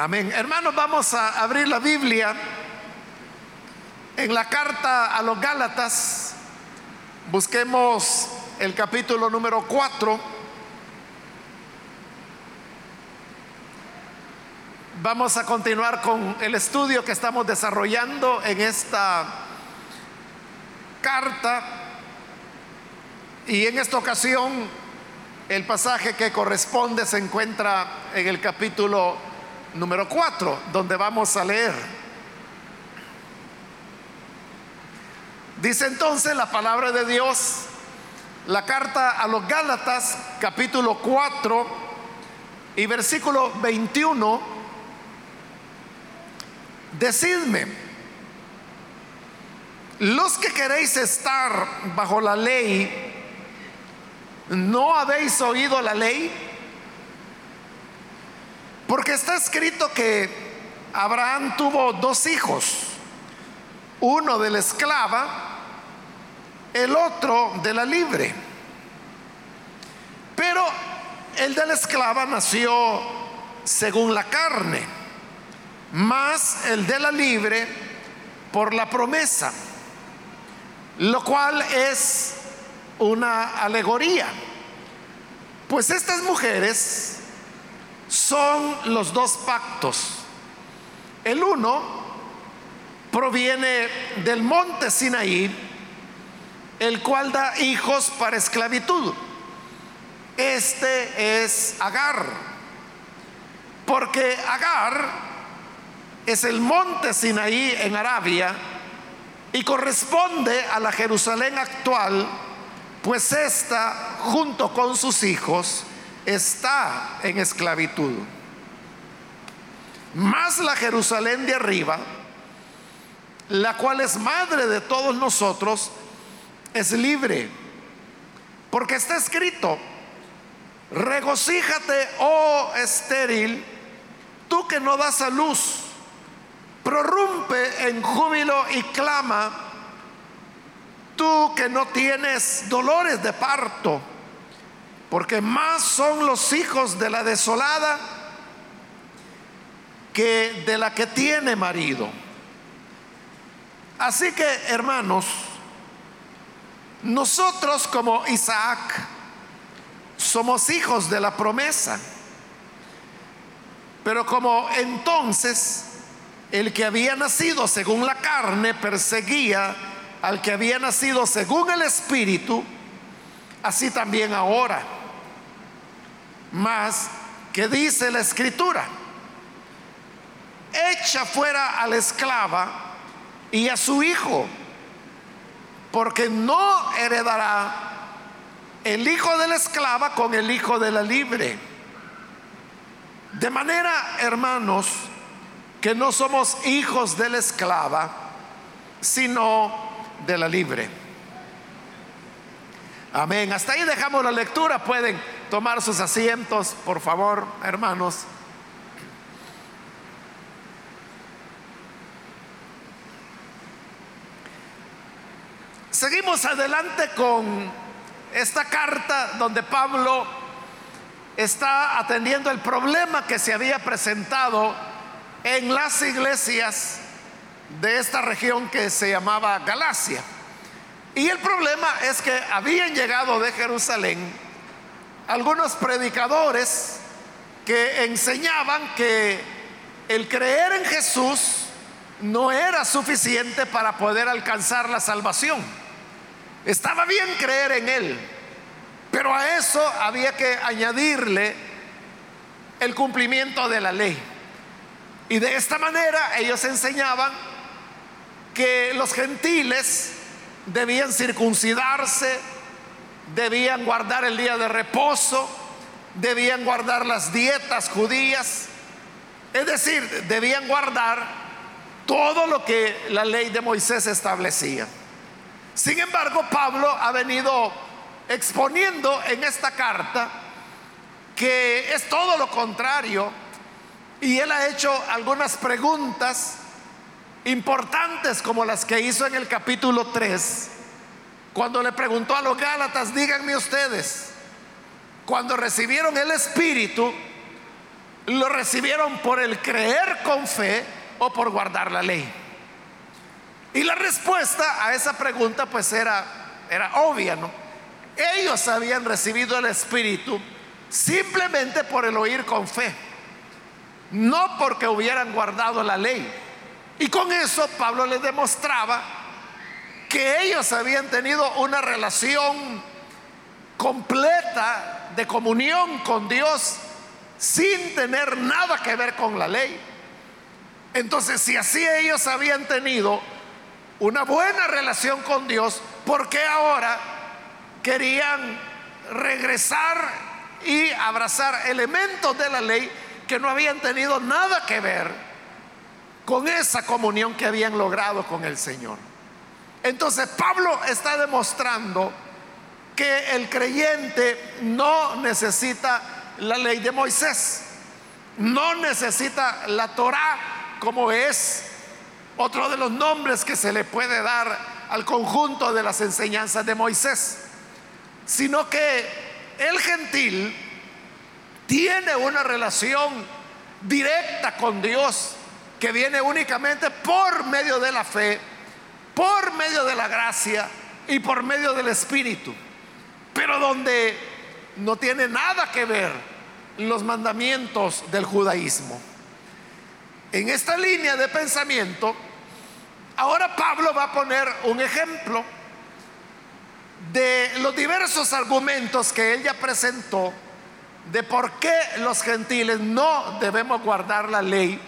Amén. Hermanos, vamos a abrir la Biblia en la carta a los Gálatas. Busquemos el capítulo número 4. Vamos a continuar con el estudio que estamos desarrollando en esta carta. Y en esta ocasión el pasaje que corresponde se encuentra en el capítulo número 4, donde vamos a leer. Dice entonces la palabra de Dios, la carta a los Gálatas, capítulo 4 y versículo 21, decidme, los que queréis estar bajo la ley, ¿no habéis oído la ley? Porque está escrito que Abraham tuvo dos hijos, uno de la esclava, el otro de la libre. Pero el de la esclava nació según la carne, más el de la libre por la promesa, lo cual es una alegoría. Pues estas mujeres son los dos pactos. El uno proviene del monte Sinaí, el cual da hijos para esclavitud. Este es Agar, porque Agar es el monte Sinaí en Arabia y corresponde a la Jerusalén actual, pues esta, junto con sus hijos, está en esclavitud. Más la Jerusalén de arriba, la cual es madre de todos nosotros, es libre. Porque está escrito, regocíjate, oh estéril, tú que no das a luz, prorrumpe en júbilo y clama, tú que no tienes dolores de parto porque más son los hijos de la desolada que de la que tiene marido. Así que, hermanos, nosotros como Isaac somos hijos de la promesa. Pero como entonces el que había nacido según la carne perseguía al que había nacido según el Espíritu, así también ahora más que dice la escritura, echa fuera a la esclava y a su hijo, porque no heredará el hijo de la esclava con el hijo de la libre. De manera, hermanos, que no somos hijos de la esclava, sino de la libre. Amén. Hasta ahí dejamos la lectura. Pueden tomar sus asientos, por favor, hermanos. Seguimos adelante con esta carta donde Pablo está atendiendo el problema que se había presentado en las iglesias de esta región que se llamaba Galacia. Y el problema es que habían llegado de Jerusalén algunos predicadores que enseñaban que el creer en Jesús no era suficiente para poder alcanzar la salvación. Estaba bien creer en Él, pero a eso había que añadirle el cumplimiento de la ley. Y de esta manera ellos enseñaban que los gentiles debían circuncidarse, debían guardar el día de reposo, debían guardar las dietas judías, es decir, debían guardar todo lo que la ley de Moisés establecía. Sin embargo, Pablo ha venido exponiendo en esta carta que es todo lo contrario y él ha hecho algunas preguntas importantes como las que hizo en el capítulo 3, cuando le preguntó a los Gálatas, díganme ustedes, cuando recibieron el Espíritu, lo recibieron por el creer con fe o por guardar la ley. Y la respuesta a esa pregunta pues era, era obvia, ¿no? Ellos habían recibido el Espíritu simplemente por el oír con fe, no porque hubieran guardado la ley. Y con eso Pablo les demostraba que ellos habían tenido una relación completa de comunión con Dios sin tener nada que ver con la ley. Entonces, si así ellos habían tenido una buena relación con Dios, ¿por qué ahora querían regresar y abrazar elementos de la ley que no habían tenido nada que ver con esa comunión que habían logrado con el Señor? Entonces Pablo está demostrando que el creyente no necesita la ley de Moisés, no necesita la Torah como es otro de los nombres que se le puede dar al conjunto de las enseñanzas de Moisés, sino que el gentil tiene una relación directa con Dios que viene únicamente por medio de la fe por medio de la gracia y por medio del Espíritu, pero donde no tiene nada que ver los mandamientos del judaísmo. En esta línea de pensamiento, ahora Pablo va a poner un ejemplo de los diversos argumentos que él ya presentó de por qué los gentiles no debemos guardar la ley.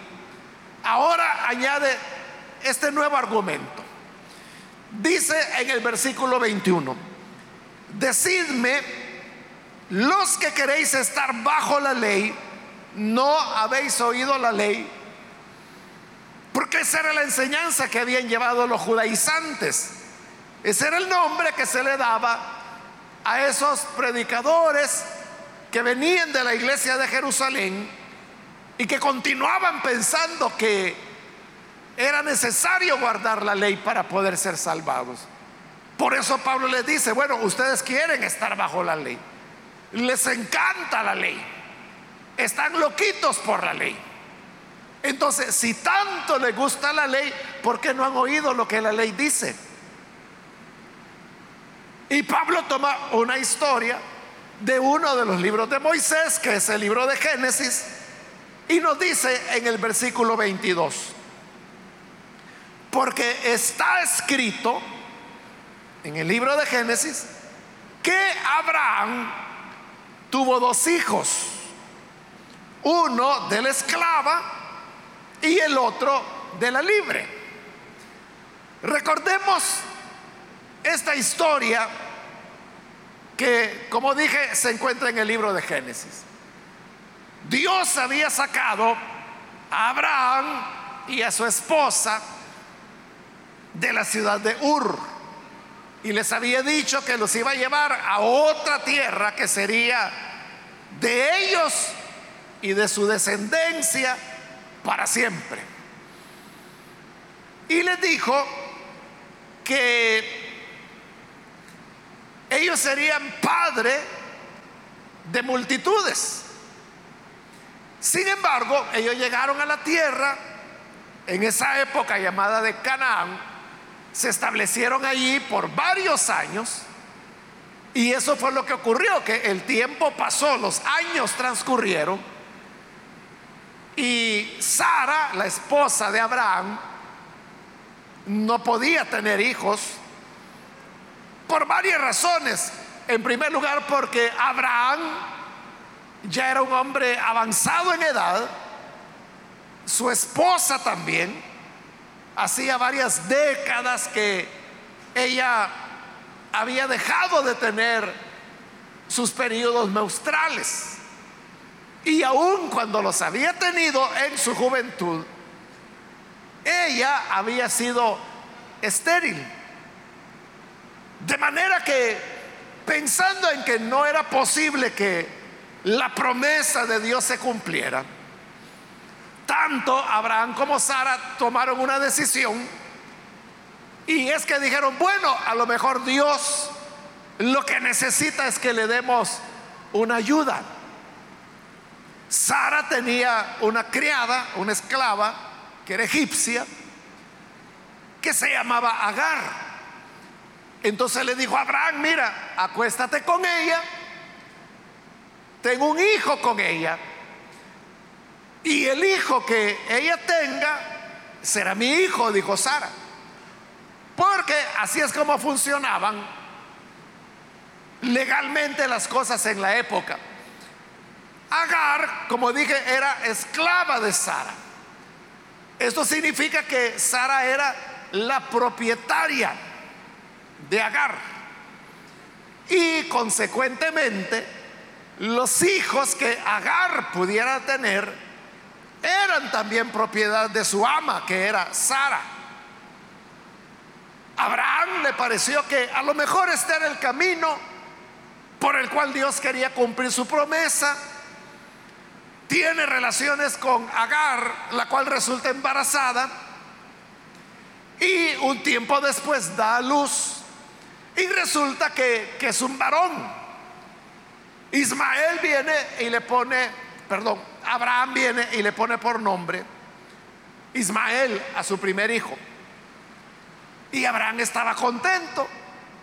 Ahora añade este nuevo argumento. Dice en el versículo 21, decidme, los que queréis estar bajo la ley, no habéis oído la ley, porque esa era la enseñanza que habían llevado los judaizantes. Ese era el nombre que se le daba a esos predicadores que venían de la iglesia de Jerusalén y que continuaban pensando que era necesario guardar la ley para poder ser salvados. Por eso Pablo les dice, bueno, ustedes quieren estar bajo la ley. Les encanta la ley. Están loquitos por la ley. Entonces, si tanto les gusta la ley, ¿por qué no han oído lo que la ley dice? Y Pablo toma una historia de uno de los libros de Moisés, que es el libro de Génesis, y nos dice en el versículo 22, porque está escrito en el libro de Génesis que Abraham tuvo dos hijos, uno de la esclava y el otro de la libre. Recordemos esta historia que, como dije, se encuentra en el libro de Génesis. Dios había sacado a Abraham y a su esposa de la ciudad de Ur. Y les había dicho que los iba a llevar a otra tierra que sería de ellos y de su descendencia para siempre. Y les dijo que ellos serían padre de multitudes. Sin embargo, ellos llegaron a la tierra en esa época llamada de Canaán se establecieron allí por varios años y eso fue lo que ocurrió, que el tiempo pasó, los años transcurrieron y Sara, la esposa de Abraham, no podía tener hijos por varias razones. En primer lugar, porque Abraham ya era un hombre avanzado en edad, su esposa también, hacía varias décadas que ella había dejado de tener sus periodos menstruales. Y aun cuando los había tenido en su juventud, ella había sido estéril. De manera que, pensando en que no era posible que la promesa de Dios se cumpliera, tanto Abraham como Sara tomaron una decisión y es que dijeron, bueno, a lo mejor Dios lo que necesita es que le demos una ayuda. Sara tenía una criada, una esclava, que era egipcia, que se llamaba Agar. Entonces le dijo a Abraham, mira, acuéstate con ella, tengo un hijo con ella, y el hijo que ella tenga será mi hijo, dijo Sara. Porque así es como funcionaban legalmente las cosas en la época. Agar, como dije, era esclava de Sara. Esto significa que Sara era la propietaria de Agar. Y consecuentemente, los hijos que Agar pudiera tener eran también propiedad de su ama, que era Sara. Abraham le pareció que a lo mejor este era el camino por el cual Dios quería cumplir su promesa tiene relaciones con Agar, la cual resulta embarazada, y un tiempo después da a luz, y resulta que, que es un varón. Ismael viene y le pone, perdón, Abraham viene y le pone por nombre Ismael a su primer hijo. Y Abraham estaba contento,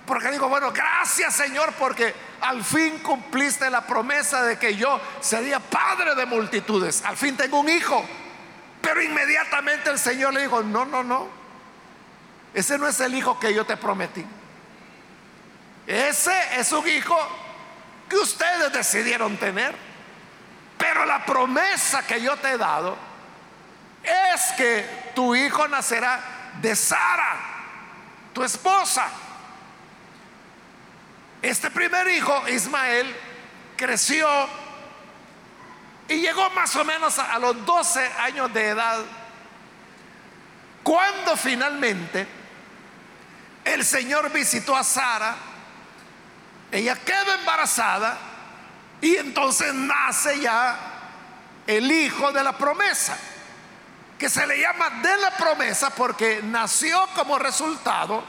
porque digo, bueno, gracias Señor, porque al fin cumpliste la promesa de que yo sería padre de multitudes. Al fin tengo un hijo. Pero inmediatamente el Señor le dijo, no, no, no. Ese no es el hijo que yo te prometí. Ese es un hijo que ustedes decidieron tener. Pero la promesa que yo te he dado es que tu hijo nacerá de Sara, tu esposa. Este primer hijo, Ismael, creció y llegó más o menos a, los 12 años de edad, cuando finalmente el Señor visitó a Sara, ella queda embarazada y entonces nace ya el hijo de la promesa, que se le llama de la promesa porque nació como resultado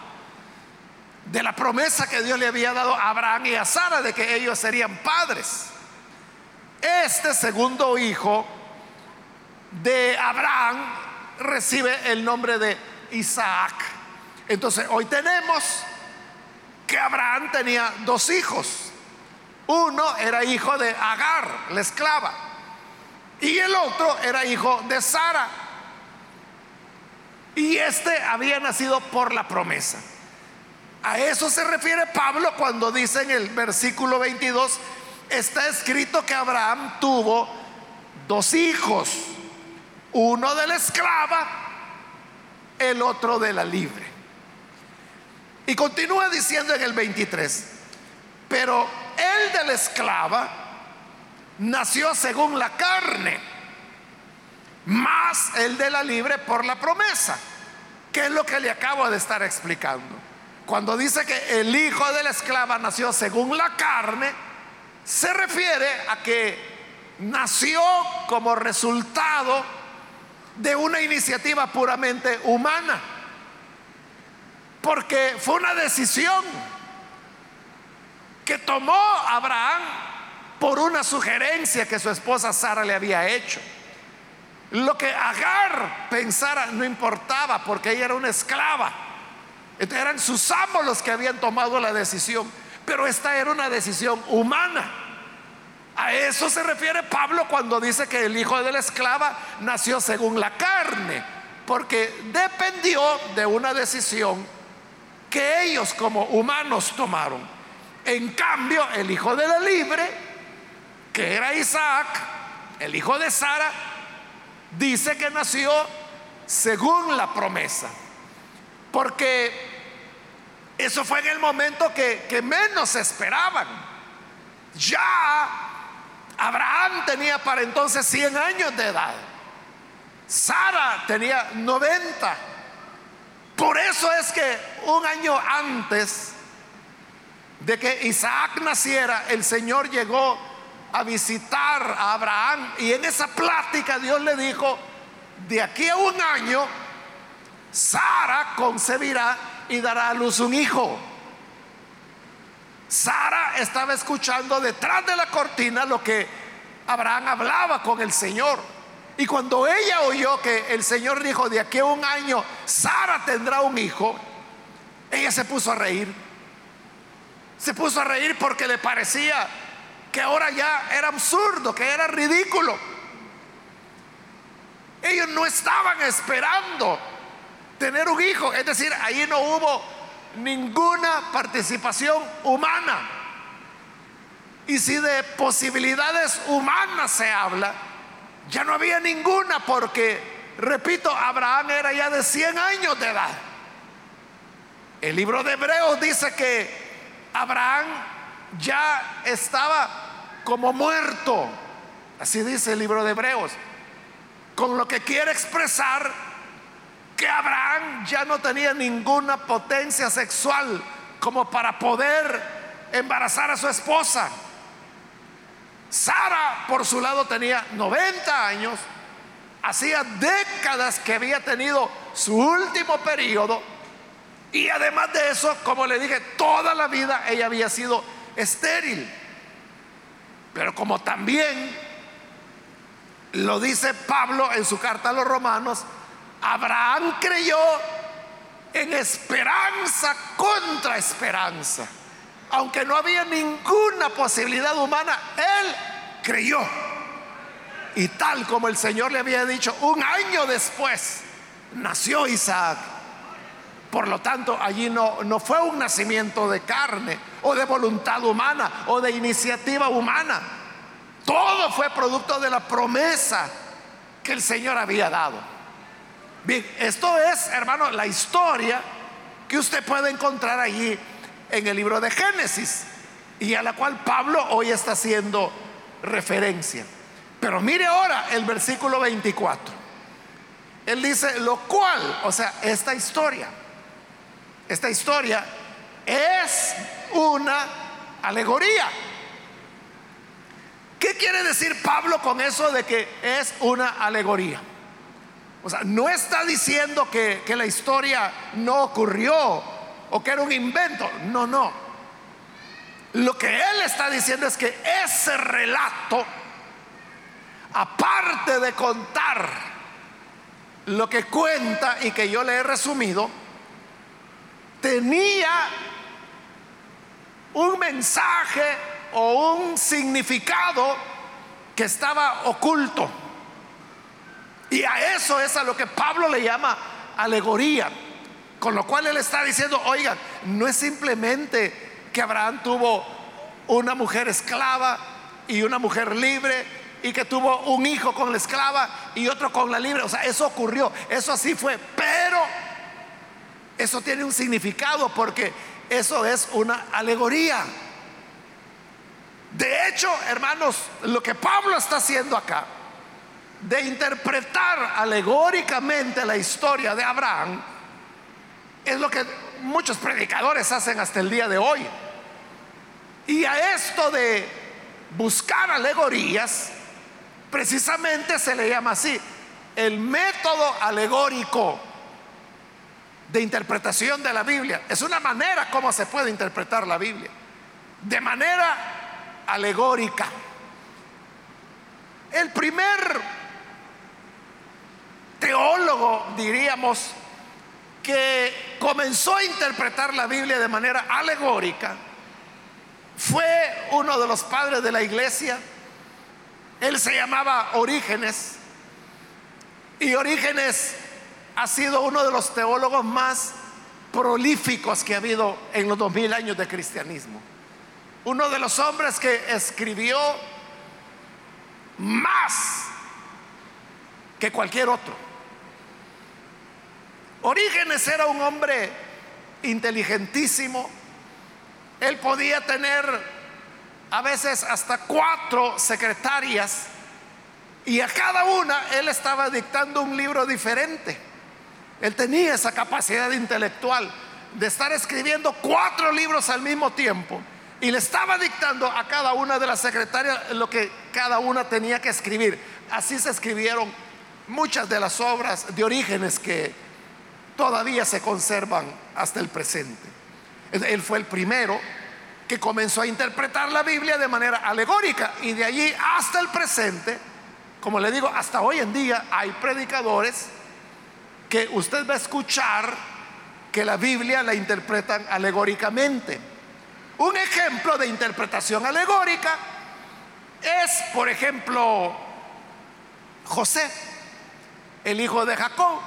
de la promesa que Dios le había dado a Abraham y a Sara de que ellos serían padres. Este segundo hijo de Abraham recibe el nombre de Isaac. Entonces hoy tenemos que Abraham tenía dos hijos. Uno era hijo de Agar, la esclava, y el otro era hijo de Sara. Y este había nacido por la promesa. A eso se refiere Pablo cuando dice en el versículo 22, está escrito que Abraham tuvo dos hijos, uno de la esclava, el otro de la libre. Y continúa diciendo en el 23, pero el de la esclava nació según la carne, más el de la libre por la promesa, que es lo que le acabo de estar explicando. Cuando dice que el hijo de la esclava nació según la carne, se refiere a que nació como resultado de una iniciativa puramente humana. Porque fue una decisión que tomó Abraham por una sugerencia que su esposa Sara le había hecho. Lo que Agar pensara no importaba porque ella era una esclava eran sus amos los que habían tomado la decisión, pero esta era una decisión humana. A eso se refiere Pablo cuando dice que el hijo de la esclava nació según la carne, porque dependió de una decisión que ellos como humanos tomaron. En cambio, el hijo de la libre, que era Isaac, el hijo de Sara, dice que nació según la promesa. Porque eso fue en el momento que, menos esperaban. Ya Abraham tenía para entonces 100 años de edad. Sara tenía 90. Por eso es que un año antes de que Isaac naciera, el Señor llegó a visitar a Abraham y en esa plática Dios le dijo, de aquí a un año Sara concebirá y dará a luz un hijo. Sara estaba escuchando detrás de la cortina lo que Abraham hablaba con el Señor. Y cuando ella oyó que el Señor dijo, de aquí a un año Sara tendrá un hijo, ella se puso a reír. Se puso a reír porque le parecía que ahora ya era absurdo, que era ridículo. Ellos no estaban esperando tener un hijo, es decir, ahí no hubo ninguna participación humana. Y si de posibilidades humanas se habla, ya no había ninguna porque, repito, Abraham era ya de 100 años de edad. El libro de Hebreos dice que Abraham ya estaba como muerto. Así dice el libro de Hebreos. Con lo que quiere expresar que Abraham ya no tenía ninguna potencia sexual como para poder embarazar a su esposa. Sara, por su lado, tenía 90 años, hacía décadas que había tenido su último periodo y además de eso, como le dije, toda la vida ella había sido estéril. Pero como también lo dice Pablo en su carta a los romanos, Abraham creyó en esperanza contra esperanza. Aunque no había ninguna posibilidad humana, él creyó. Y tal como el Señor le había dicho, un año después nació Isaac. Por lo tanto, allí no, no fue un nacimiento de carne o de voluntad humana o de iniciativa humana. Todo fue producto de la promesa que el Señor había dado. Bien, esto es, hermano, la historia que usted puede encontrar allí en el libro de Génesis y a la cual Pablo hoy está haciendo referencia. Pero mire ahora el versículo 24. Él dice, lo cual, o sea, esta historia, esta historia es una alegoría. ¿Qué quiere decir Pablo con eso de que es una alegoría? O sea, no está diciendo que, que la historia no ocurrió o que era un invento. No, no. Lo que él está diciendo es que ese relato, aparte de contar lo que cuenta y que yo le he resumido, tenía un mensaje o un significado que estaba oculto. Y a eso es a lo que Pablo le llama alegoría. Con lo cual él está diciendo, oigan, no es simplemente que Abraham tuvo una mujer esclava y una mujer libre y que tuvo un hijo con la esclava y otro con la libre. O sea, eso ocurrió, eso así fue. Pero eso tiene un significado porque eso es una alegoría. De hecho, hermanos, lo que Pablo está haciendo acá, de interpretar alegóricamente la historia de Abraham, es lo que muchos predicadores hacen hasta el día de hoy. Y a esto de buscar alegorías, precisamente se le llama así, el método alegórico de interpretación de la Biblia. Es una manera como se puede interpretar la Biblia. De manera alegórica. El primer teólogo, diríamos, que comenzó a interpretar la Biblia de manera alegórica, fue uno de los padres de la iglesia. Él se llamaba Orígenes. Y Orígenes ha sido uno de los teólogos más prolíficos que ha habido en los dos mil años de cristianismo. Uno de los hombres que escribió más que cualquier otro. Orígenes era un hombre inteligentísimo. Él podía tener a veces hasta cuatro secretarias y a cada una él estaba dictando un libro diferente. Él tenía esa capacidad intelectual de estar escribiendo cuatro libros al mismo tiempo y le estaba dictando a cada una de las secretarias lo que cada una tenía que escribir. Así se escribieron muchas de las obras de orígenes que todavía se conservan hasta el presente. Él fue el primero que comenzó a interpretar la Biblia de manera alegórica y de allí hasta el presente, como le digo, hasta hoy en día hay predicadores que usted va a escuchar que la Biblia la interpretan alegóricamente. Un ejemplo de interpretación alegórica es, por ejemplo, José, el hijo de Jacob.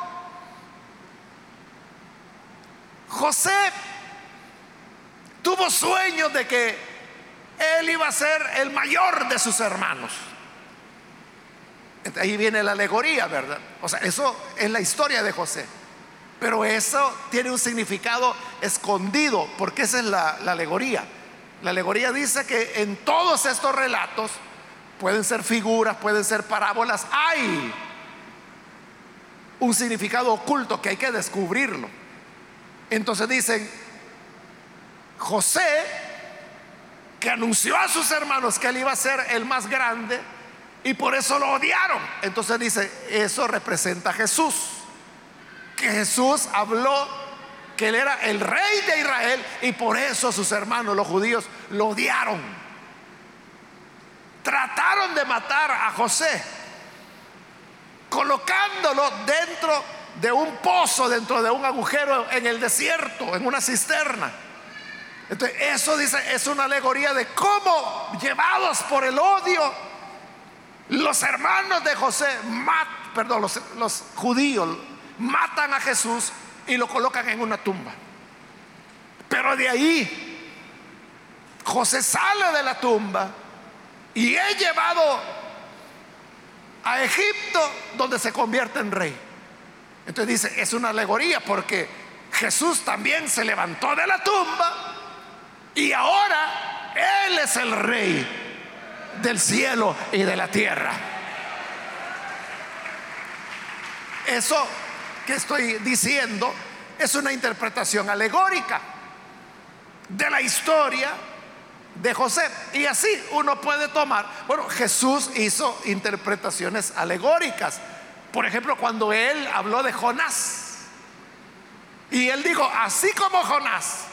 José tuvo sueños de que él iba a ser el mayor de sus hermanos. Ahí viene la alegoría, ¿verdad? O sea, eso es la historia de José. Pero eso tiene un significado escondido, porque esa es la, la alegoría. La alegoría dice que en todos estos relatos pueden ser figuras, pueden ser parábolas, hay un significado oculto que hay que descubrirlo. Entonces dicen, José, que anunció a sus hermanos que él iba a ser el más grande y por eso lo odiaron. Entonces dice, eso representa a Jesús. Que Jesús habló que él era el rey de Israel y por eso sus hermanos, los judíos, lo odiaron. Trataron de matar a José, colocándolo dentro de un pozo, dentro de un agujero en el desierto, en una cisterna. Entonces, eso dice, es una alegoría de cómo, llevados por el odio, los hermanos de José, perdón, los, los judíos matan a Jesús y lo colocan en una tumba. Pero de ahí, José sale de la tumba y es llevado a Egipto donde se convierte en rey. Entonces dice, es una alegoría porque Jesús también se levantó de la tumba y ahora Él es el rey del cielo y de la tierra. Eso que estoy diciendo es una interpretación alegórica de la historia de José. Y así uno puede tomar, bueno, Jesús hizo interpretaciones alegóricas. Por ejemplo, cuando él habló de Jonás. Y él dijo, así como Jonás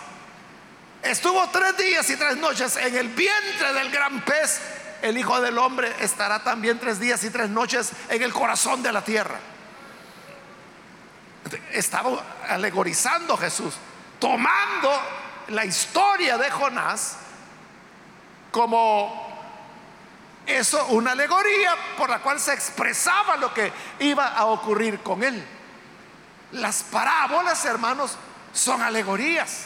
Estuvo tres días y tres noches en el vientre del gran pez. El Hijo del Hombre estará también tres días y tres noches en el corazón de la tierra. Estaba alegorizando Jesús, tomando la historia de Jonás como eso, una alegoría por la cual se expresaba lo que iba a ocurrir con él. Las parábolas, hermanos, son alegorías.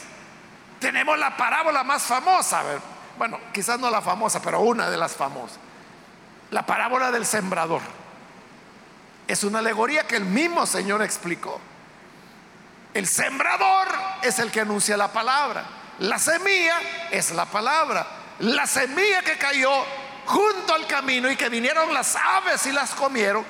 Tenemos la parábola más famosa, bueno, quizás no la famosa, pero una de las famosas. La parábola del sembrador. Es una alegoría que el mismo Señor explicó. El sembrador es el que anuncia la palabra. La semilla es la palabra. La semilla que cayó junto al camino y que vinieron las aves y las comieron,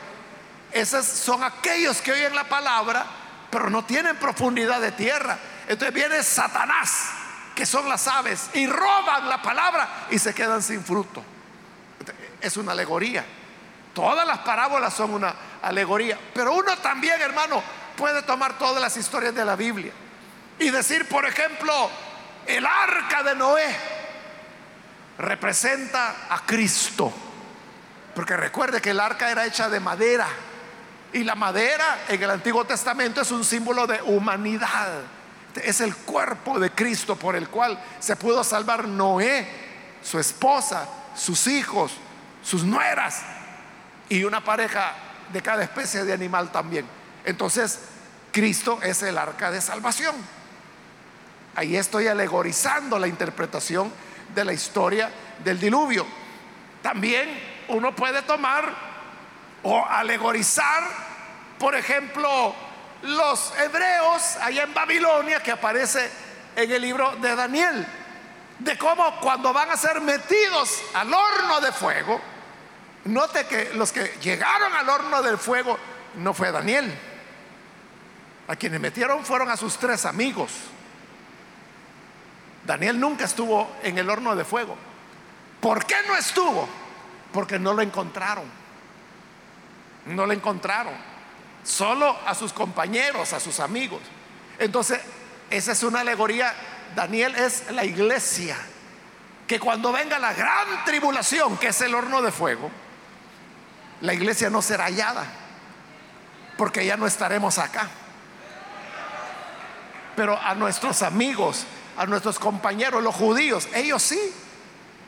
esos son aquellos que oyen la palabra, pero no tienen profundidad de tierra. Entonces viene Satanás que son las aves, y roban la palabra y se quedan sin fruto. Es una alegoría. Todas las parábolas son una alegoría. Pero uno también, hermano, puede tomar todas las historias de la Biblia y decir, por ejemplo, el arca de Noé representa a Cristo. Porque recuerde que el arca era hecha de madera. Y la madera en el Antiguo Testamento es un símbolo de humanidad es el cuerpo de Cristo por el cual se pudo salvar Noé, su esposa, sus hijos, sus nueras y una pareja de cada especie de animal también. Entonces, Cristo es el arca de salvación. Ahí estoy alegorizando la interpretación de la historia del diluvio. También uno puede tomar o alegorizar, por ejemplo, los hebreos allá en Babilonia que aparece en el libro de Daniel, de cómo cuando van a ser metidos al horno de fuego, note que los que llegaron al horno del fuego no fue Daniel, a quienes metieron fueron a sus tres amigos. Daniel nunca estuvo en el horno de fuego. ¿Por qué no estuvo? Porque no lo encontraron. No lo encontraron solo a sus compañeros, a sus amigos. Entonces, esa es una alegoría. Daniel es la iglesia que cuando venga la gran tribulación, que es el horno de fuego, la iglesia no será hallada, porque ya no estaremos acá. Pero a nuestros amigos, a nuestros compañeros, los judíos, ellos sí,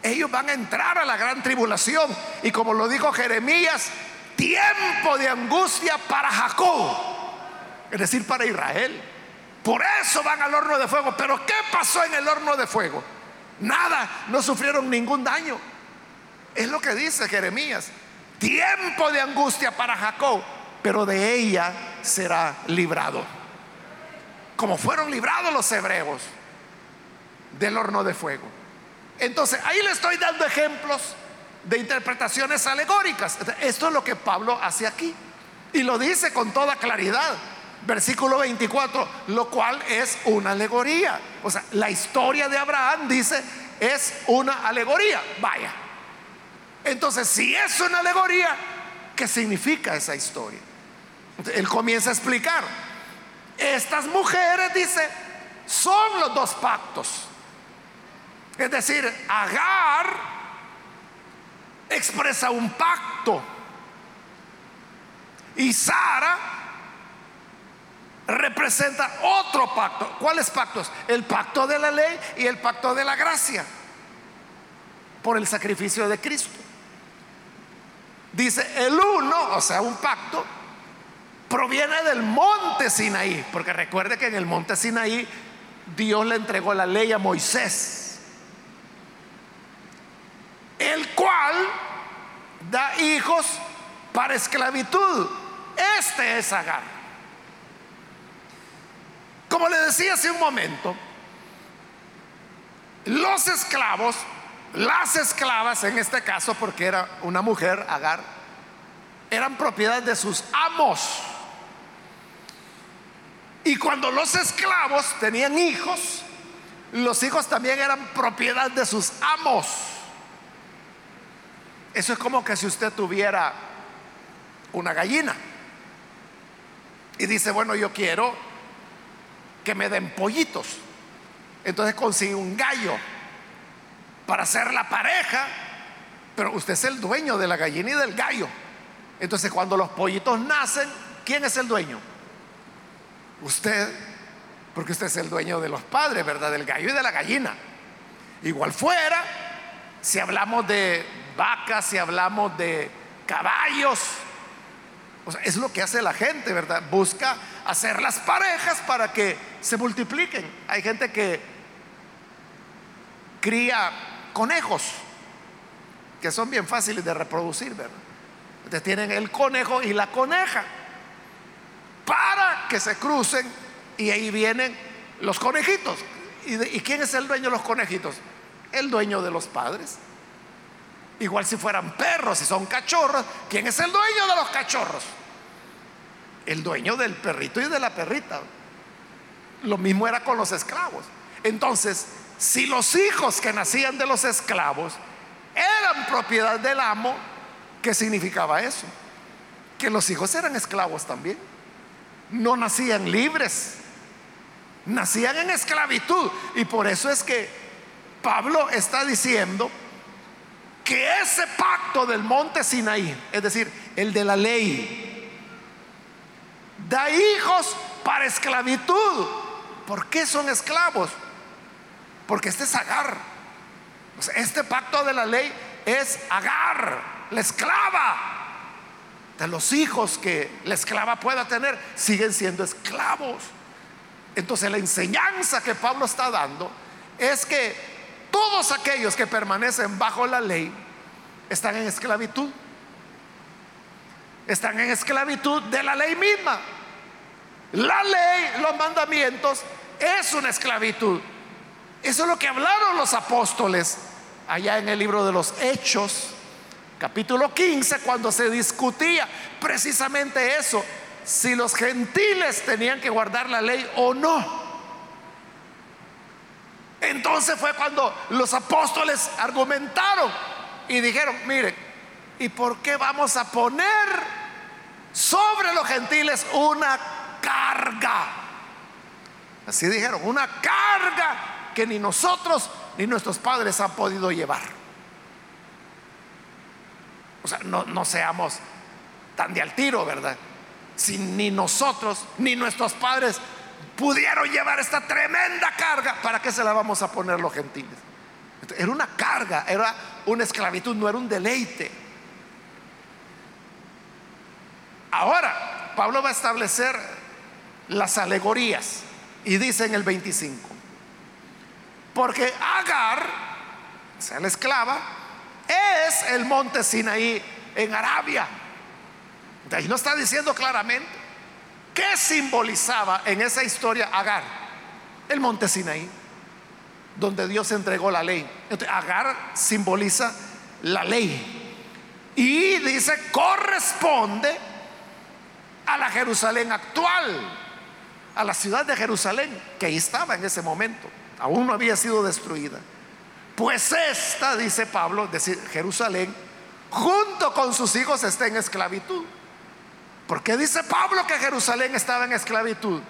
ellos van a entrar a la gran tribulación. Y como lo dijo Jeremías, tiempo de angustia para Jacob, es decir, para Israel. Por eso van al horno de fuego. Pero ¿qué pasó en el horno de fuego? Nada, no sufrieron ningún daño. Es lo que dice Jeremías. Tiempo de angustia para Jacob, pero de ella será librado. Como fueron librados los hebreos del horno de fuego. Entonces, ahí le estoy dando ejemplos de interpretaciones alegóricas. Esto es lo que Pablo hace aquí. Y lo dice con toda claridad. Versículo 24, lo cual es una alegoría. O sea, la historia de Abraham dice es una alegoría. Vaya. Entonces, si es una alegoría, ¿qué significa esa historia? él comienza a explicar. Estas mujeres, dice, son los dos pactos. Es decir, Agar expresa un pacto y Sara representa otro pacto. ¿Cuáles pactos? El pacto de la ley y el pacto de la gracia por el sacrificio de Cristo. Dice, el uno, o sea, un pacto, proviene del monte Sinaí, porque recuerde que en el monte Sinaí Dios le entregó la ley a Moisés el cual da hijos para esclavitud. Este es Agar. Como le decía hace un momento, los esclavos, las esclavas en este caso, porque era una mujer, Agar, eran propiedad de sus amos. Y cuando los esclavos tenían hijos, los hijos también eran propiedad de sus amos. Eso es como que si usted tuviera una gallina y dice, bueno, yo quiero que me den pollitos. Entonces consigue un gallo para ser la pareja, pero usted es el dueño de la gallina y del gallo. Entonces cuando los pollitos nacen, ¿quién es el dueño? Usted, porque usted es el dueño de los padres, ¿verdad? Del gallo y de la gallina. Igual fuera, si hablamos de vacas, si hablamos de caballos. es lo que hace la gente, ¿verdad? Busca hacer las parejas para que se multipliquen. Hay gente que cría conejos, que son bien fáciles de reproducir, ¿verdad? Entonces tienen el conejo y la coneja para que se crucen y ahí vienen los conejitos. ¿Y, ¿Y quién es el dueño de los conejitos? El dueño de los padres. Igual si fueran perros, si son cachorros, ¿quién es el dueño de los cachorros? El dueño del perrito y de la perrita. Lo mismo era con los esclavos. Entonces, si los hijos que nacían de los esclavos eran propiedad del amo, ¿qué significaba eso? Que los hijos eran esclavos también. No nacían libres, nacían en esclavitud. Y por eso es que Pablo está diciendo que ese pacto del monte Sinaí, es decir, el de la ley, da hijos para esclavitud. ¿Por qué son esclavos? Porque este es Agar. este pacto de la ley es Agar, la esclava. De los hijos que la esclava pueda tener, siguen siendo esclavos. Entonces la enseñanza que Pablo está dando es que todos aquellos que permanecen bajo la ley están en esclavitud. Están en esclavitud de la ley misma. La ley, los mandamientos, es una esclavitud. Eso es lo que hablaron los apóstoles allá en el libro de los Hechos, capítulo 15, cuando se discutía precisamente eso, si los gentiles tenían que guardar la ley o no. Entonces fue cuando los apóstoles argumentaron y dijeron, miren, ¿y por qué vamos a poner sobre los gentiles una carga? Así dijeron, una carga que ni nosotros ni nuestros padres han podido llevar. O sea, no, no seamos tan de al tiro, ¿verdad? Si ni nosotros ni nuestros padres pudieron llevar esta tremenda carga, ¿para qué se la vamos a poner los gentiles? Era una carga, era una esclavitud, no era un deleite. Ahora, Pablo va a establecer las alegorías y dice en el 25, porque Agar, o sea, la esclava, es el monte Sinaí en Arabia. De ahí no está diciendo claramente qué simbolizaba en esa historia Agar, el monte Sinaí, donde Dios entregó la ley. Agar simboliza la ley. Y dice, corresponde a la Jerusalén actual, a la ciudad de Jerusalén, que ahí estaba en ese momento, aún no había sido destruida. Pues esta, dice Pablo, decir, Jerusalén, junto con sus hijos está en esclavitud. ¿Por qué dice Pablo que Jerusalén estaba en esclavitud?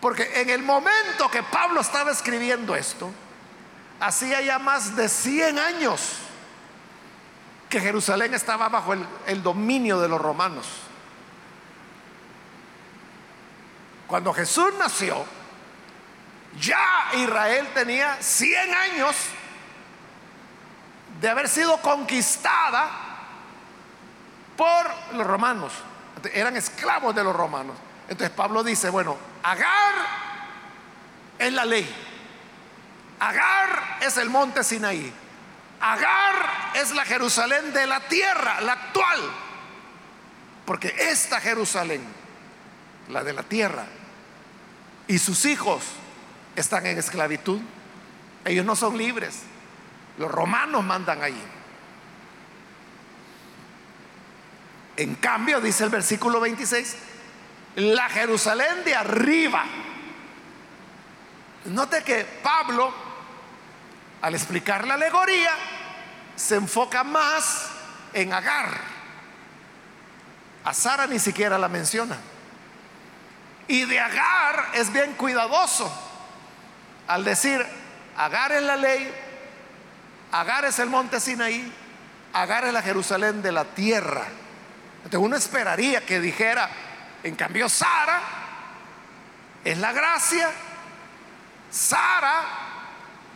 Porque en el momento que Pablo estaba escribiendo esto, hacía ya más de 100 años que Jerusalén estaba bajo el, dominio de los romanos. Cuando Jesús nació, ya Israel tenía 100 años de haber sido conquistada por los romanos. Eran esclavos de los romanos. Entonces Pablo dice, bueno, Agar es la ley. Agar es el monte Sinaí. Agar es la Jerusalén de la tierra, la actual. Porque esta Jerusalén, la de la tierra, y sus hijos están en esclavitud. Ellos no son libres. Los romanos mandan allí. En cambio, dice el versículo 26, la Jerusalén de arriba. Note que Pablo, al explicar la alegoría, se enfoca más en Agar. A Sara ni siquiera la menciona. Y de Agar es bien cuidadoso al decir, Agar es la ley, Agar es el monte Sinaí, Agar es la Jerusalén de la tierra. Entonces uno esperaría que dijera, en cambio Sara es la gracia, Sara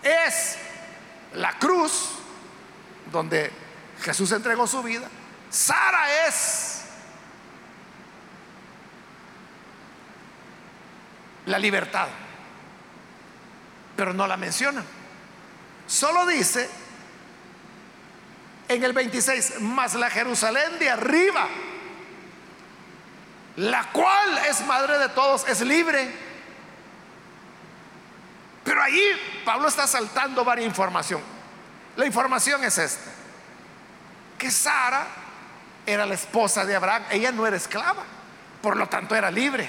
es la cruz donde Jesús entregó su vida, Sara es la libertad. Pero no la menciona. Solo dice en el 26, más la Jerusalén de arriba, la cual es madre de todos, es libre. Pero ahí Pablo está saltando varias información. La información es esta, que Sara era la esposa de Abraham, ella no era esclava, por lo tanto era libre.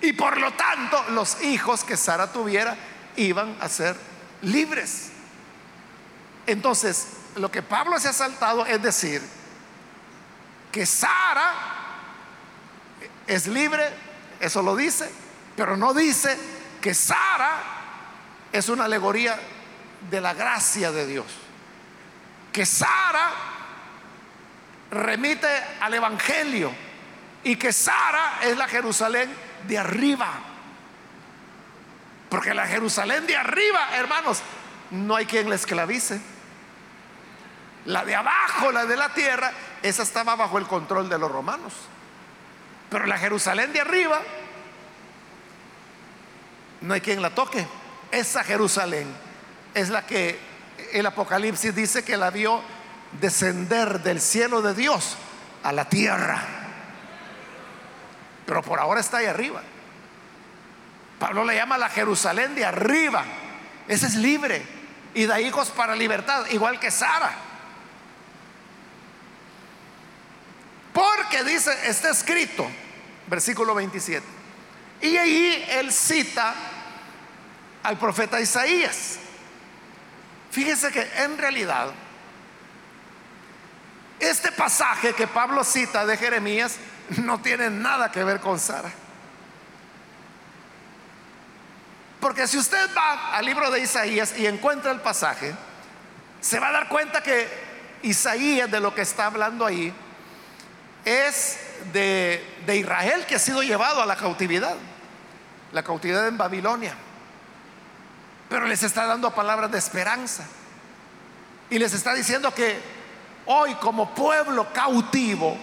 Y por lo tanto, los hijos que Sara tuviera iban a ser libres. Entonces, lo que Pablo se ha saltado es decir que Sara es libre, eso lo dice, pero no dice que Sara es una alegoría de la gracia de Dios. Que Sara remite al Evangelio y que Sara es la Jerusalén de arriba. Porque la Jerusalén de arriba, hermanos, no hay quien la esclavice. La de abajo, la de la tierra, esa estaba bajo el control de los romanos. Pero la Jerusalén de arriba, no hay quien la toque. Esa Jerusalén es la que el Apocalipsis dice que la vio descender del cielo de Dios a la tierra. Pero por ahora está ahí arriba. Pablo le llama la Jerusalén de arriba. Ese es libre y da hijos para libertad, igual que Sara. Porque dice, está escrito, versículo 27. Y ahí él cita al profeta Isaías. Fíjese que en realidad este pasaje que Pablo cita de Jeremías no tiene nada que ver con Sara. Porque si usted va al libro de Isaías y encuentra el pasaje, se va a dar cuenta que Isaías de lo que está hablando ahí es de, de Israel que ha sido llevado a la cautividad, la cautividad en Babilonia. Pero les está dando palabras de esperanza. Y les está diciendo que hoy como pueblo cautivo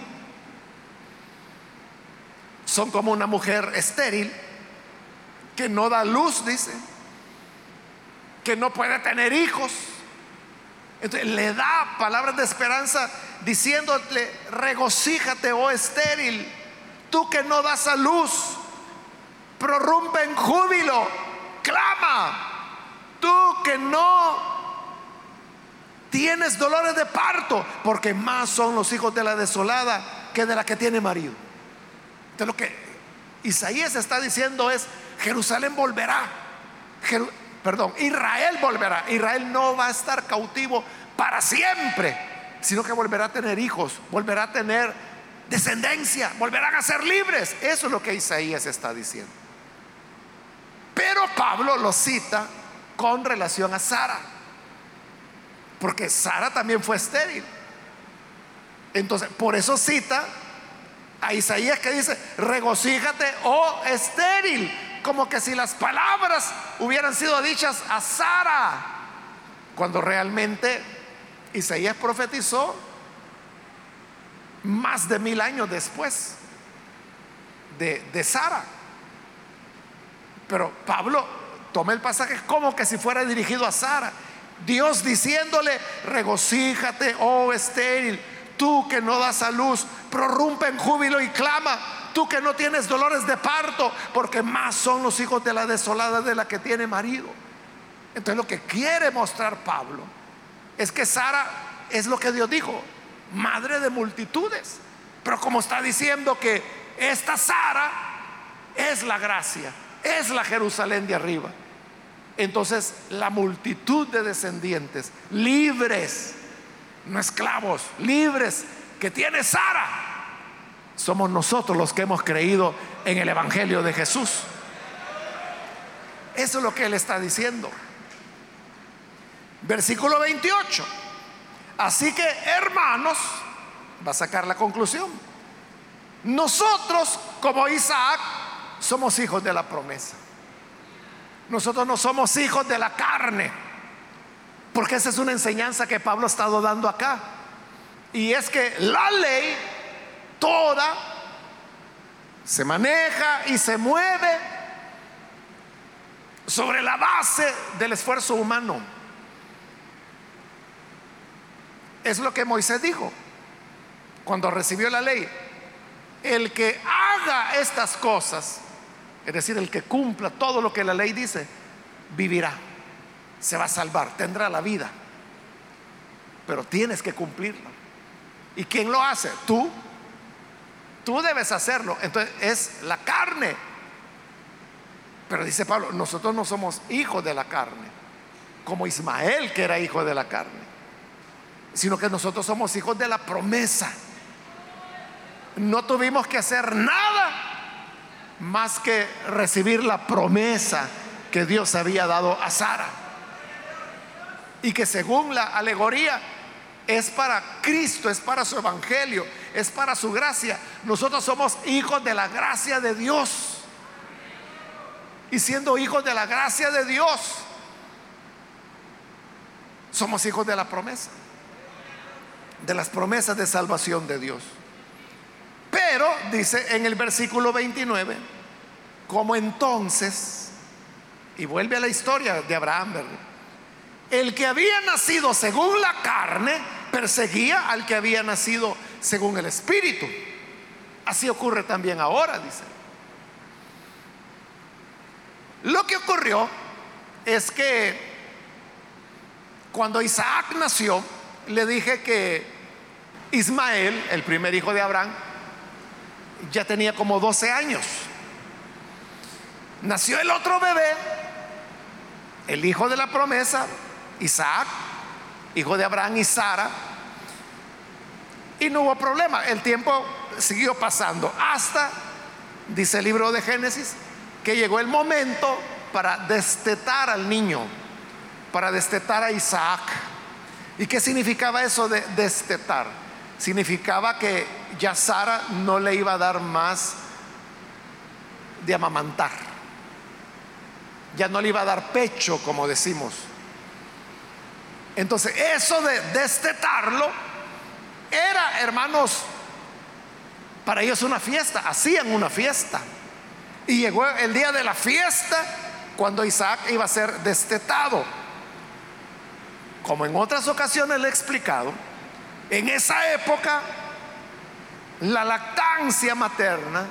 son como una mujer estéril que no da luz, dice, que no puede tener hijos. Entonces le da palabras de esperanza diciéndole, regocíjate, oh estéril, tú que no das a luz, prorrumpe en júbilo, clama, tú que no tienes dolores de parto, porque más son los hijos de la desolada que de la que tiene marido. Entonces lo que Isaías está diciendo es, Jerusalén volverá. Perdón, Israel volverá. Israel no va a estar cautivo para siempre, sino que volverá a tener hijos, volverá a tener descendencia, volverán a ser libres. Eso es lo que Isaías está diciendo. Pero Pablo lo cita con relación a Sara, porque Sara también fue estéril. Entonces, por eso cita a Isaías que dice, regocíjate, oh estéril, como que si las palabras hubieran sido dichas a Sara, cuando realmente Isaías profetizó más de mil años después de, de Sara. Pero Pablo toma el pasaje como que si fuera dirigido a Sara. Dios diciéndole, regocíjate, oh estéril, tú que no das a luz, prorrumpe en júbilo y clama Tú que no tienes dolores de parto, porque más son los hijos de la desolada de la que tiene marido. Entonces lo que quiere mostrar Pablo es que Sara es lo que Dios dijo, madre de multitudes. Pero como está diciendo que esta Sara es la gracia, es la Jerusalén de arriba. Entonces la multitud de descendientes, libres, no esclavos, libres, que tiene Sara, somos nosotros los que hemos creído en el Evangelio de Jesús. Eso es lo que él está diciendo. Versículo 28. Así que, hermanos, va a sacar la conclusión. Nosotros, como Isaac, somos hijos de la promesa. Nosotros no somos hijos de la carne. Porque esa es una enseñanza que Pablo ha estado dando acá. Y es que la ley toda se maneja y se mueve sobre la base del esfuerzo humano. Es lo que Moisés dijo cuando recibió la ley. El que haga estas cosas, es decir, el que cumpla todo lo que la ley dice, vivirá, se va a salvar, tendrá la vida. Pero tienes que cumplirlo. ¿Y quién lo hace? Tú Tú debes hacerlo. Entonces es la carne. Pero dice Pablo, nosotros no somos hijos de la carne, como Ismael que era hijo de la carne, sino que nosotros somos hijos de la promesa. No tuvimos que hacer nada más que recibir la promesa que Dios había dado a Sara. Y que según la alegoría es para Cristo, es para su evangelio, es para su gracia. Nosotros somos hijos de la gracia de Dios. Y siendo hijos de la gracia de Dios, somos hijos de la promesa, de las promesas de salvación de Dios. Pero, dice en el versículo 29, como entonces, y vuelve a la historia de Abraham, el que había nacido según la carne, perseguía al que había nacido según el Espíritu. Así ocurre también ahora, dice. Lo que ocurrió es que cuando Isaac nació, le dije que Ismael, el primer hijo de Abraham, ya tenía como 12 años. Nació el otro bebé, el hijo de la promesa, Isaac, hijo de Abraham y Sara, y no hubo problema. El tiempo siguió pasando hasta, dice el libro de Génesis, que llegó el momento para destetar al niño, para destetar a Isaac. ¿Y qué significaba eso de destetar? Significaba que ya Sara no le iba a dar más de amamantar. Ya no le iba a dar pecho, como decimos. Entonces, eso de destetarlo era, hermanos, para ellos una fiesta, hacían una fiesta. Y llegó el día de la fiesta cuando Isaac iba a ser destetado. Como en otras ocasiones le he explicado, en esa época la lactancia materna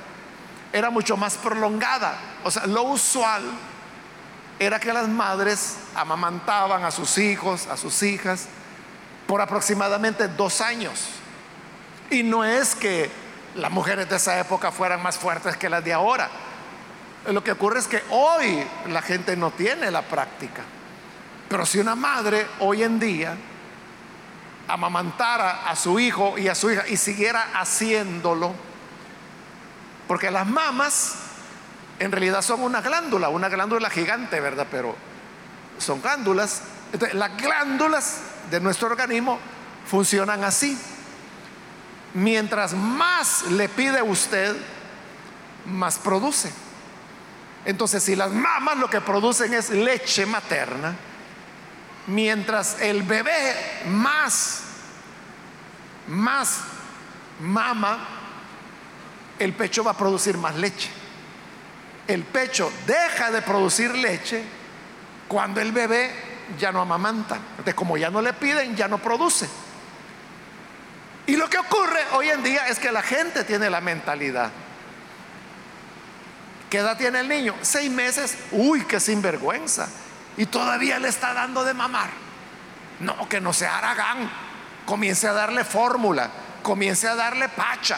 era mucho más prolongada. O sea, lo usual era que las madres amamantaban a sus hijos, a sus hijas, por aproximadamente dos años. Y no es que las mujeres de esa época fueran más fuertes que las de ahora. Lo que ocurre es que hoy la gente no tiene la práctica. Pero si una madre hoy en día amamantara a su hijo y a su hija y siguiera haciéndolo, porque las mamas en realidad son una glándula, una glándula gigante, ¿verdad? Pero son glándulas. Entonces, las glándulas de nuestro organismo funcionan así. Mientras más le pide usted, más produce. Entonces, si las mamas lo que producen es leche materna, mientras el bebé más, más mama, el pecho va a producir más leche. El pecho deja de producir leche cuando el bebé ya no amamanta. De como ya no le piden, ya no produce. Y lo que ocurre hoy en día es que la gente tiene la mentalidad. ¿Qué edad tiene el niño? Seis meses. Uy, qué sinvergüenza. Y todavía le está dando de mamar. No, que no sea Aragán. Comience a darle fórmula. Comience a darle pacha.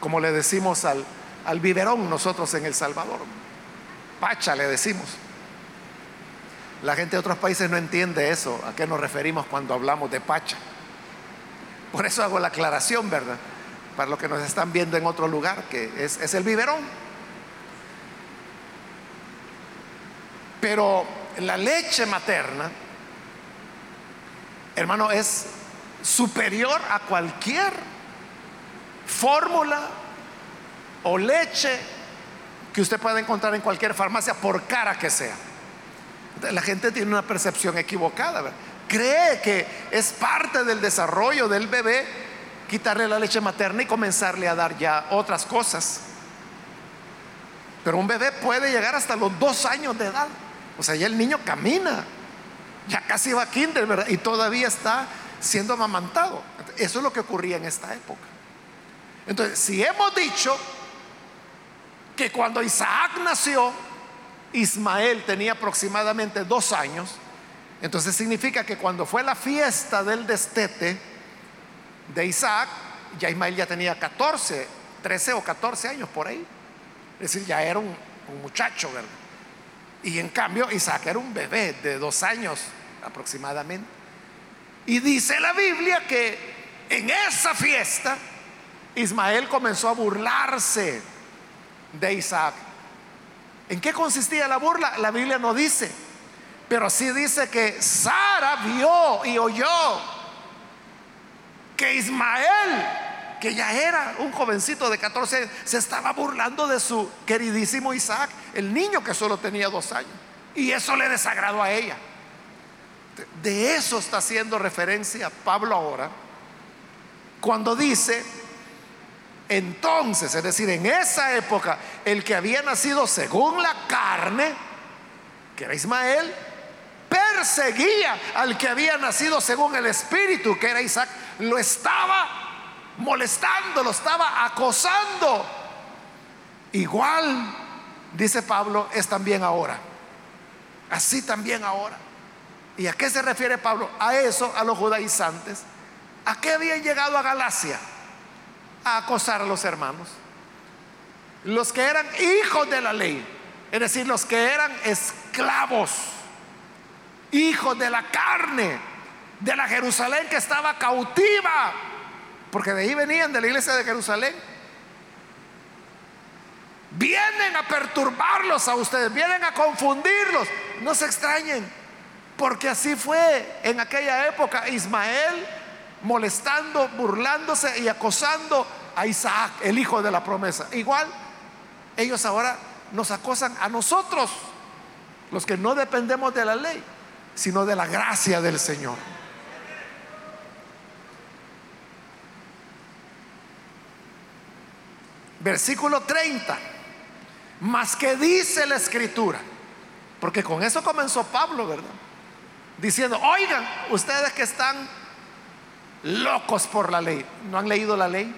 Como le decimos al, al biberón nosotros en El Salvador. Pacha le decimos. La gente de otros países no entiende eso, a qué nos referimos cuando hablamos de pacha. Por eso hago la aclaración, ¿verdad? Para los que nos están viendo en otro lugar, que es, es el biberón. Pero la leche materna, hermano, es superior a cualquier fórmula o leche que usted pueda encontrar en cualquier farmacia, por cara que sea. La gente tiene una percepción equivocada. Cree que es parte del desarrollo del bebé quitarle la leche materna y comenzarle a dar ya otras cosas. Pero un bebé puede llegar hasta los dos años de edad. O sea, ya el niño camina. Ya casi va a kinder, ¿verdad? Y todavía está siendo amamantado. Eso es lo que ocurría en esta época. Entonces, si hemos dicho que cuando Isaac nació, Ismael tenía aproximadamente dos años, entonces significa que cuando fue la fiesta del destete de Isaac, ya Ismael ya tenía 14, 13 o 14 años por ahí. Es decir, ya era un, muchacho, ¿verdad? Y en cambio Isaac era un bebé de dos años aproximadamente. Y dice la Biblia que en esa fiesta Ismael comenzó a burlarse de Isaac. ¿En qué consistía la burla? La Biblia no dice, pero sí dice que Sara vio y oyó que Ismael, que ya era un jovencito de 14 años, se estaba burlando de su queridísimo Isaac, el niño que solo tenía dos años. Y eso le desagradó a ella. De eso está haciendo referencia Pablo ahora, cuando dice entonces, es decir, en esa época, el que había nacido según la carne, que era Ismael, perseguía al que había nacido según el espíritu, que era Isaac, lo estaba molestando, lo estaba acosando. Igual, dice Pablo, es también ahora. Así también ahora. ¿Y a qué se refiere Pablo? A eso, a los judaizantes. ¿A qué habían llegado a Galacia? A acosar a los hermanos. Los que eran hijos de la ley, es decir, los que eran esclavos, hijos de la carne, de la Jerusalén que estaba cautiva, porque de ahí venían de la iglesia de Jerusalén. vienen a perturbarlos a ustedes, vienen a confundirlos. No se extrañen, porque así fue en aquella época Ismael molestando, burlándose y acosando a Isaac, el hijo de la promesa. Igual, ellos ahora nos acosan a nosotros, los que no dependemos de la ley, sino de la gracia del Señor. Versículo 30. Más que dice la escritura. Porque con eso comenzó Pablo, ¿verdad? Diciendo, oigan, ustedes que están locos por la ley, ¿no han leído la ley?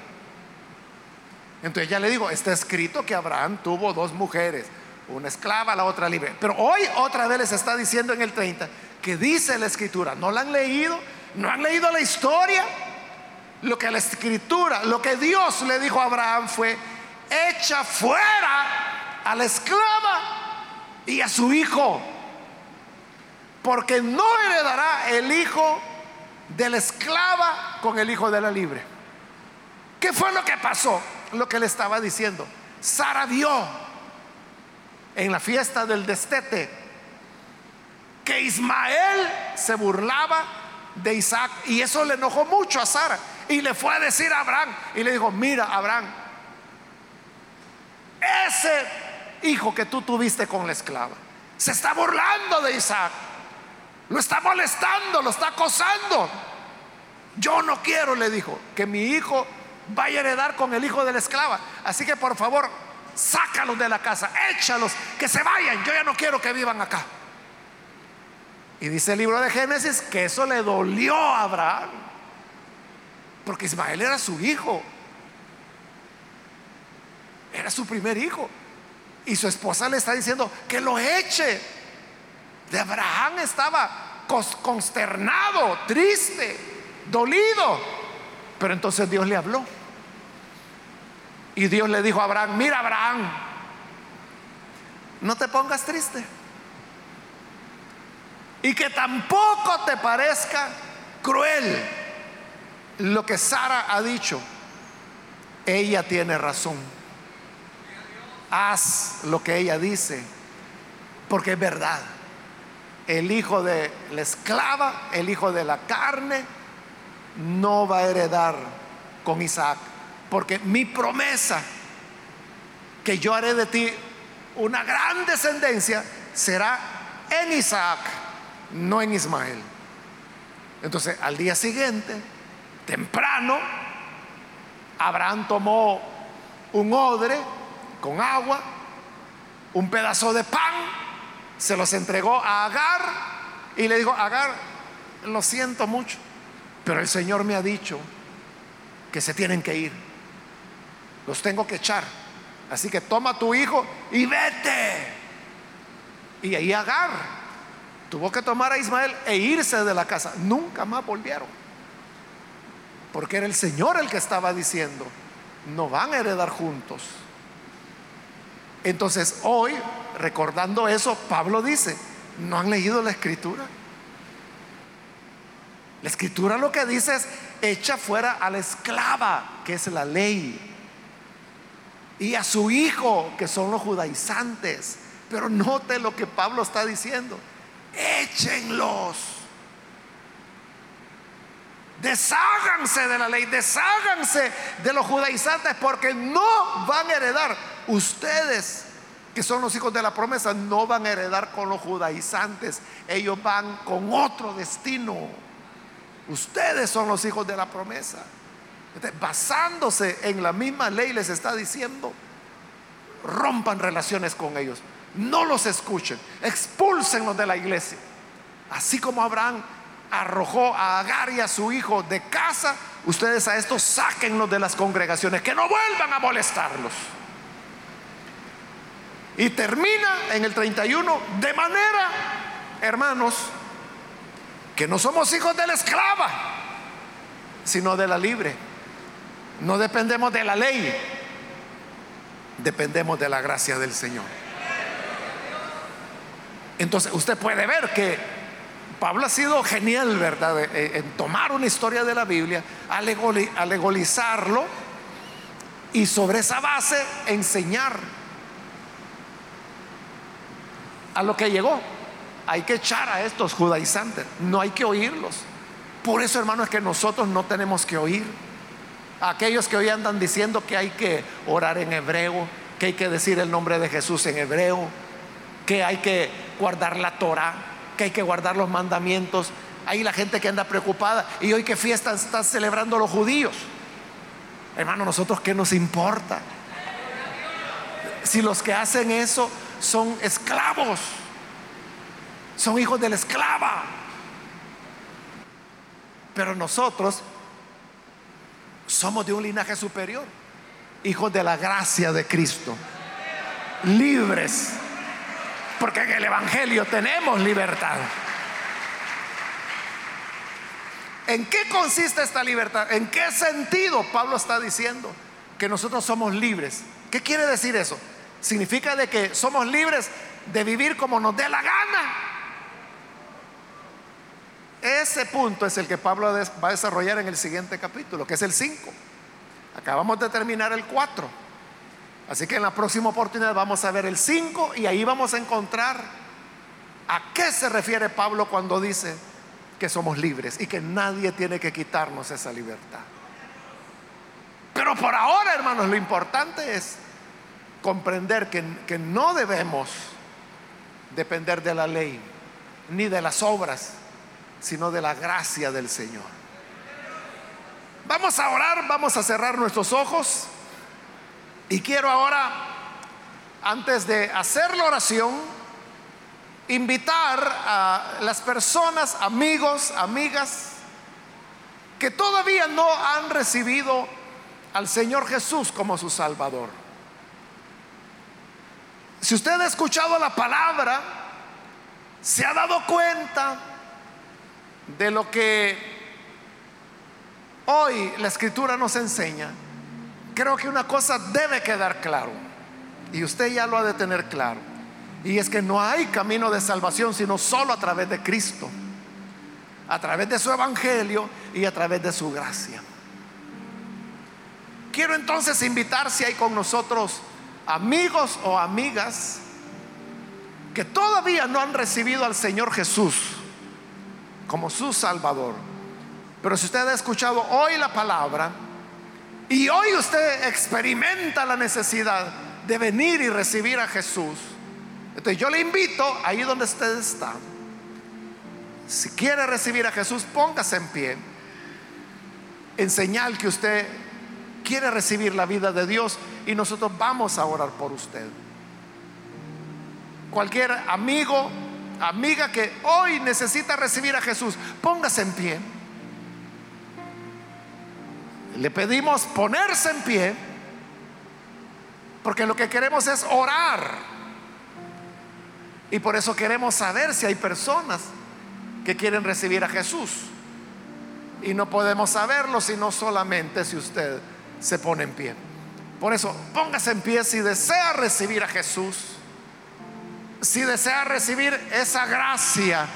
Entonces ya le digo, está escrito que Abraham tuvo dos mujeres, una esclava, la otra libre. Pero hoy otra vez les está diciendo en el 30 que dice la escritura, ¿no la han leído? ¿No han leído la historia? Lo que la escritura, lo que Dios le dijo a Abraham fue, echa fuera a la esclava y a su hijo, porque no heredará el hijo de la esclava con el hijo de la libre. ¿Qué fue lo que pasó? Lo que le estaba diciendo. Sara vio en la fiesta del destete que Ismael se burlaba de Isaac y eso le enojó mucho a Sara y le fue a decir a Abraham y le dijo, mira Abraham, ese hijo que tú tuviste con la esclava se está burlando de Isaac, lo está molestando, lo está acosando. Yo no quiero, le dijo, que mi hijo vaya a heredar con el hijo de la esclava. Así que por favor, sácalos de la casa, échalos, que se vayan. Yo ya no quiero que vivan acá. Y dice el libro de Génesis que eso le dolió a Abraham. Porque Ismael era su hijo. Era su primer hijo. Y su esposa le está diciendo que lo eche. De Abraham estaba consternado, triste, dolido. Pero entonces Dios le habló. Y Dios le dijo a Abraham, mira Abraham, no te pongas triste. Y que tampoco te parezca cruel lo que Sara ha dicho. Ella tiene razón. Haz lo que ella dice, porque es verdad. El hijo de la esclava, el hijo de la carne, no va a heredar con Isaac porque mi promesa que yo haré de ti una gran descendencia será en Isaac, no en Ismael. Entonces, al día siguiente, temprano, Abraham tomó un odre con agua, un pedazo de pan, se los entregó a Agar y le dijo, Agar, lo siento mucho, pero el Señor me ha dicho que se tienen que ir los tengo que echar. Así que toma tu hijo y vete. Y ahí Agar tuvo que tomar a Ismael e irse de la casa. Nunca más volvieron. Porque era el Señor el que estaba diciendo, no van a heredar juntos. Entonces hoy, recordando eso, Pablo dice, ¿no han leído la escritura? La escritura lo que dice es, echa fuera a la esclava, que es la ley y a su hijo, que son los judaizantes. Pero note lo que Pablo está diciendo. Échenlos. Desháganse de la ley, desháganse de los judaizantes porque no van a heredar. Ustedes, que son los hijos de la promesa, no van a heredar con los judaizantes. Ellos van con otro destino. Ustedes son los hijos de la promesa basándose en la misma ley, les está diciendo, rompan relaciones con ellos, no los escuchen, expúlsenlos de la iglesia. Así como Abraham arrojó a Agar y a su hijo de casa, ustedes a estos sáquenlos de las congregaciones, que no vuelvan a molestarlos. Y termina en el 31 de manera, hermanos, que no somos hijos de la esclava, sino de la libre. No dependemos de la ley, dependemos de la gracia del Señor. Entonces usted puede ver que Pablo ha sido genial, ¿verdad? Eh, en tomar una historia de la Biblia, alegolizarlo y sobre esa base enseñar a lo que llegó. Hay que echar a estos judaizantes, no hay que oírlos. Por eso, hermano, es que nosotros no tenemos que oír. Aquellos que hoy andan diciendo que hay que orar en hebreo, que hay que decir el nombre de Jesús en hebreo, que hay que guardar la Torah, que hay que guardar los mandamientos. Hay la gente que anda preocupada y hoy qué fiesta están celebrando los judíos. Hermano, nosotros qué nos importa? Si los que hacen eso son esclavos, son hijos de la esclava. Pero nosotros somos de un linaje superior, hijos de la gracia de Cristo, libres, porque en el Evangelio tenemos libertad. ¿En qué consiste esta libertad? ¿En qué sentido Pablo está diciendo que nosotros somos libres? ¿Qué quiere decir eso? Significa de que somos libres de vivir como nos dé la gana. Ese punto es el que Pablo va a desarrollar en el siguiente capítulo, que es el 5. Acabamos de terminar el 4. Así que en la próxima oportunidad vamos a ver el 5 y ahí vamos a encontrar a qué se refiere Pablo cuando dice que somos libres y que nadie tiene que quitarnos esa libertad. Pero por ahora, hermanos, lo importante es comprender que, que no debemos depender de la ley ni de las obras, sino de la gracia del Señor. Vamos a orar, vamos a cerrar nuestros ojos y quiero ahora, antes de hacer la oración, invitar a las personas, amigos, amigas, que todavía no han recibido al Señor Jesús como su Salvador. Si usted ha escuchado la palabra, se ha dado cuenta de lo que hoy la escritura nos enseña, creo que una cosa debe quedar claro, y usted ya lo ha de tener claro. Y es que no hay camino de salvación sino solo a través de Cristo, a través de su evangelio y a través de su gracia. Quiero entonces invitar si hay con nosotros amigos o amigas que todavía no han recibido al Señor Jesús como su Salvador. Pero si usted ha escuchado hoy la palabra y hoy usted experimenta la necesidad de venir y recibir a Jesús, entonces yo le invito, ahí donde usted está, si quiere recibir a Jesús, póngase en pie, en señal que usted quiere recibir la vida de Dios y nosotros vamos a orar por usted. Cualquier amigo, amiga que hoy necesita recibir a Jesús, póngase en pie. Le pedimos ponerse en pie, porque lo que queremos es orar y por eso queremos saber si hay personas que quieren recibir a Jesús. Y no podemos saberlo sino solamente si usted se pone en pie. Por eso, póngase en pie si desea recibir a Jesús, si desea recibir esa gracia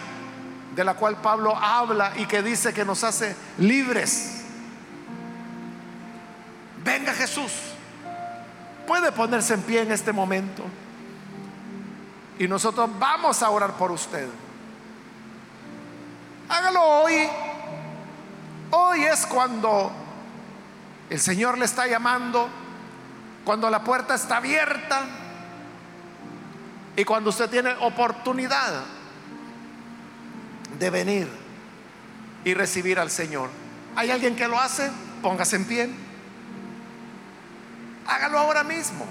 de la cual Pablo habla y que dice que nos hace libres. Venga Jesús. Puede ponerse en pie en este momento. Y nosotros vamos a orar por usted. Hágalo hoy. Hoy es cuando el Señor le está llamando, cuando la puerta está abierta y cuando usted tiene oportunidad de venir y recibir al Señor. ¿Hay alguien que lo hace? Póngase en pie. Hágalo ahora mismo.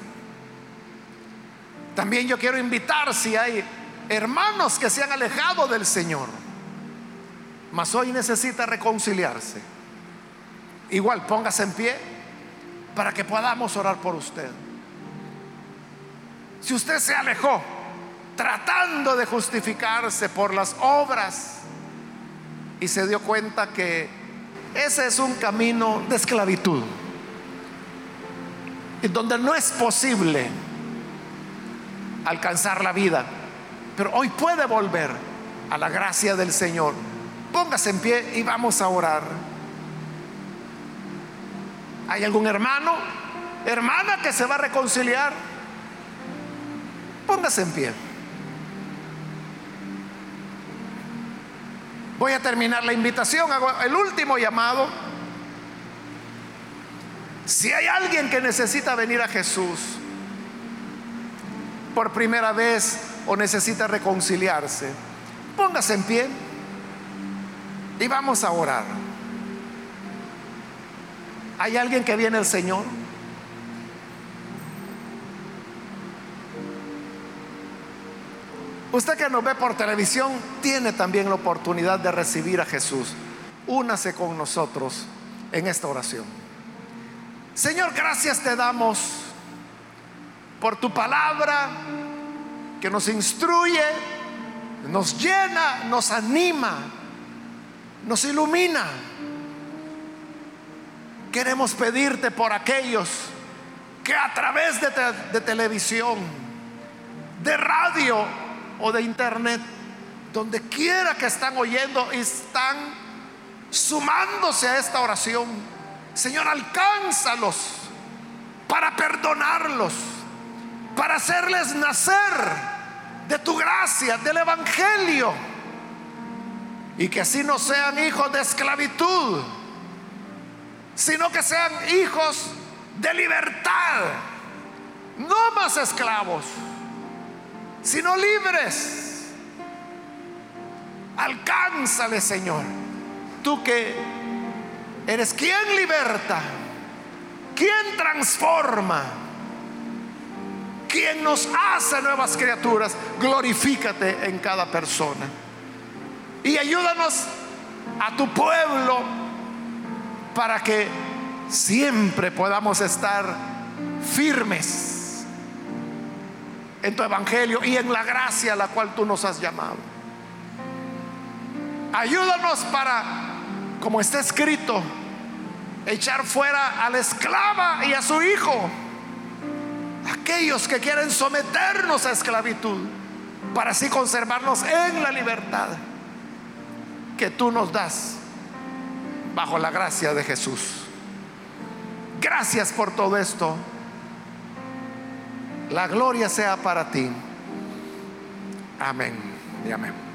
También yo quiero invitar si hay hermanos que se han alejado del Señor, mas hoy necesita reconciliarse. Igual póngase en pie para que podamos orar por usted. Si usted se alejó tratando de justificarse por las obras y se dio cuenta que ese es un camino de esclavitud, y donde no es posible alcanzar la vida. Pero hoy puede volver a la gracia del Señor. Póngase en pie y vamos a orar. ¿Hay algún hermano, hermana que se va a reconciliar? Póngase en pie. Voy a terminar la invitación, hago el último llamado. Si hay alguien que necesita venir a Jesús por primera vez o necesita reconciliarse, póngase en pie y vamos a orar. ¿Hay alguien que viene al Señor? Usted que nos ve por televisión tiene también la oportunidad de recibir a Jesús. Únase con nosotros en esta oración. Señor, gracias te damos por tu palabra que nos instruye, nos llena, nos anima, nos ilumina. Queremos pedirte por aquellos que a través de, televisión, de radio, o de internet, donde quiera que están oyendo están sumándose a esta oración. Señor, alcánzalos para perdonarlos, para hacerles nacer de tu gracia, del Evangelio, y que así no sean hijos de esclavitud, sino que sean hijos de libertad, no más esclavos sino libres. Alcánzale, Señor. Tú que eres quien liberta, quien transforma, quien nos hace nuevas criaturas. Glorifícate en cada persona. Y ayúdanos a tu pueblo para que siempre podamos estar firmes en tu evangelio y en la gracia a la cual tú nos has llamado. Ayúdanos para, como está escrito, echar fuera a la esclava y a su hijo. Aquellos que quieren someternos a esclavitud para así conservarnos en la libertad que tú nos das bajo la gracia de Jesús. Gracias por todo esto. La gloria sea para ti. Amén y amén.